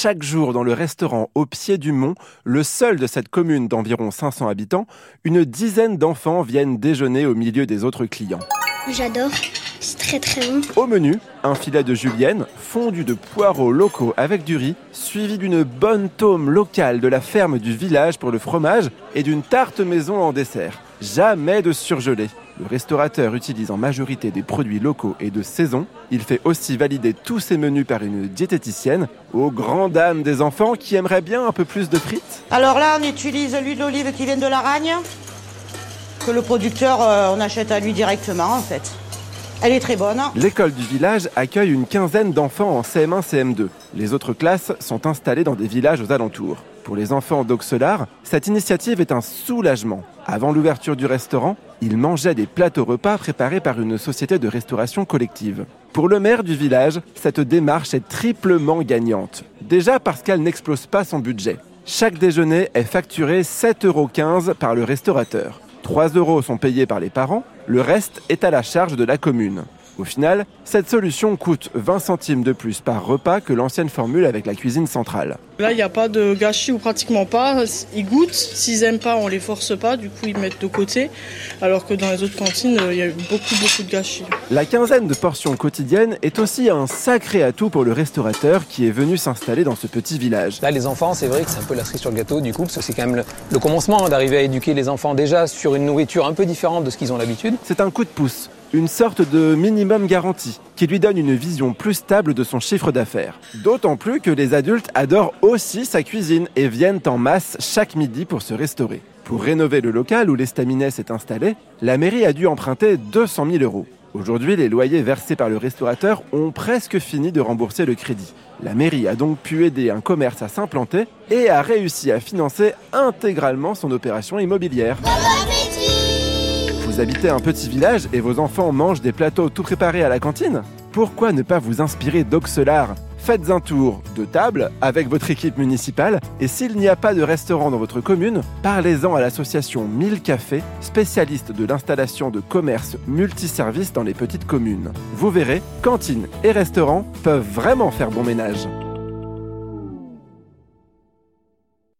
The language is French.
chaque jour dans le restaurant au pied du mont, le seul de cette commune d'environ 500 habitants, une dizaine d'enfants viennent déjeuner au milieu des autres clients. J'adore, c'est très très bon. Au menu, un filet de julienne, fondu de poireaux locaux avec du riz, suivi d'une bonne tome locale de la ferme du village pour le fromage et d'une tarte maison en dessert. Jamais de surgelé. Le restaurateur utilise en majorité des produits locaux et de saison. Il fait aussi valider tous ses menus par une diététicienne, aux grandes dames des enfants qui aimeraient bien un peu plus de frites. Alors là, on utilise l'huile d'olive qui vient de l'Aragne, que le producteur, euh, on achète à lui directement en fait. Elle est très bonne. L'école du village accueille une quinzaine d'enfants en CM1, CM2. Les autres classes sont installées dans des villages aux alentours. Pour les enfants d'Auxelard, cette initiative est un soulagement. Avant l'ouverture du restaurant, ils mangeaient des plateaux repas préparés par une société de restauration collective. Pour le maire du village, cette démarche est triplement gagnante. Déjà parce qu'elle n'explose pas son budget. Chaque déjeuner est facturé 7,15 euros par le restaurateur. 3 euros sont payés par les parents, le reste est à la charge de la commune. Au final, cette solution coûte 20 centimes de plus par repas que l'ancienne formule avec la cuisine centrale. Là, il n'y a pas de gâchis ou pratiquement pas. Ils goûtent. S'ils n'aiment pas, on les force pas. Du coup, ils mettent de côté. Alors que dans les autres cantines, il y a beaucoup, beaucoup de gâchis. La quinzaine de portions quotidiennes est aussi un sacré atout pour le restaurateur qui est venu s'installer dans ce petit village. Là, les enfants, c'est vrai que c'est un peu la cerise sur le gâteau du coup, parce que c'est quand même le, le commencement hein, d'arriver à éduquer les enfants déjà sur une nourriture un peu différente de ce qu'ils ont l'habitude. C'est un coup de pouce une sorte de minimum garanti qui lui donne une vision plus stable de son chiffre d'affaires. D'autant plus que les adultes adorent aussi sa cuisine et viennent en masse chaque midi pour se restaurer. Pour rénover le local où l'estaminet s'est installé, la mairie a dû emprunter 200 000 euros. Aujourd'hui, les loyers versés par le restaurateur ont presque fini de rembourser le crédit. La mairie a donc pu aider un commerce à s'implanter et a réussi à financer intégralement son opération immobilière. Vous habitez un petit village et vos enfants mangent des plateaux tout préparés à la cantine Pourquoi ne pas vous inspirer d'Auxelard Faites un tour de table avec votre équipe municipale et s'il n'y a pas de restaurant dans votre commune, parlez-en à l'association 1000 Cafés, spécialiste de l'installation de commerces multiservices dans les petites communes. Vous verrez, cantines et restaurants peuvent vraiment faire bon ménage.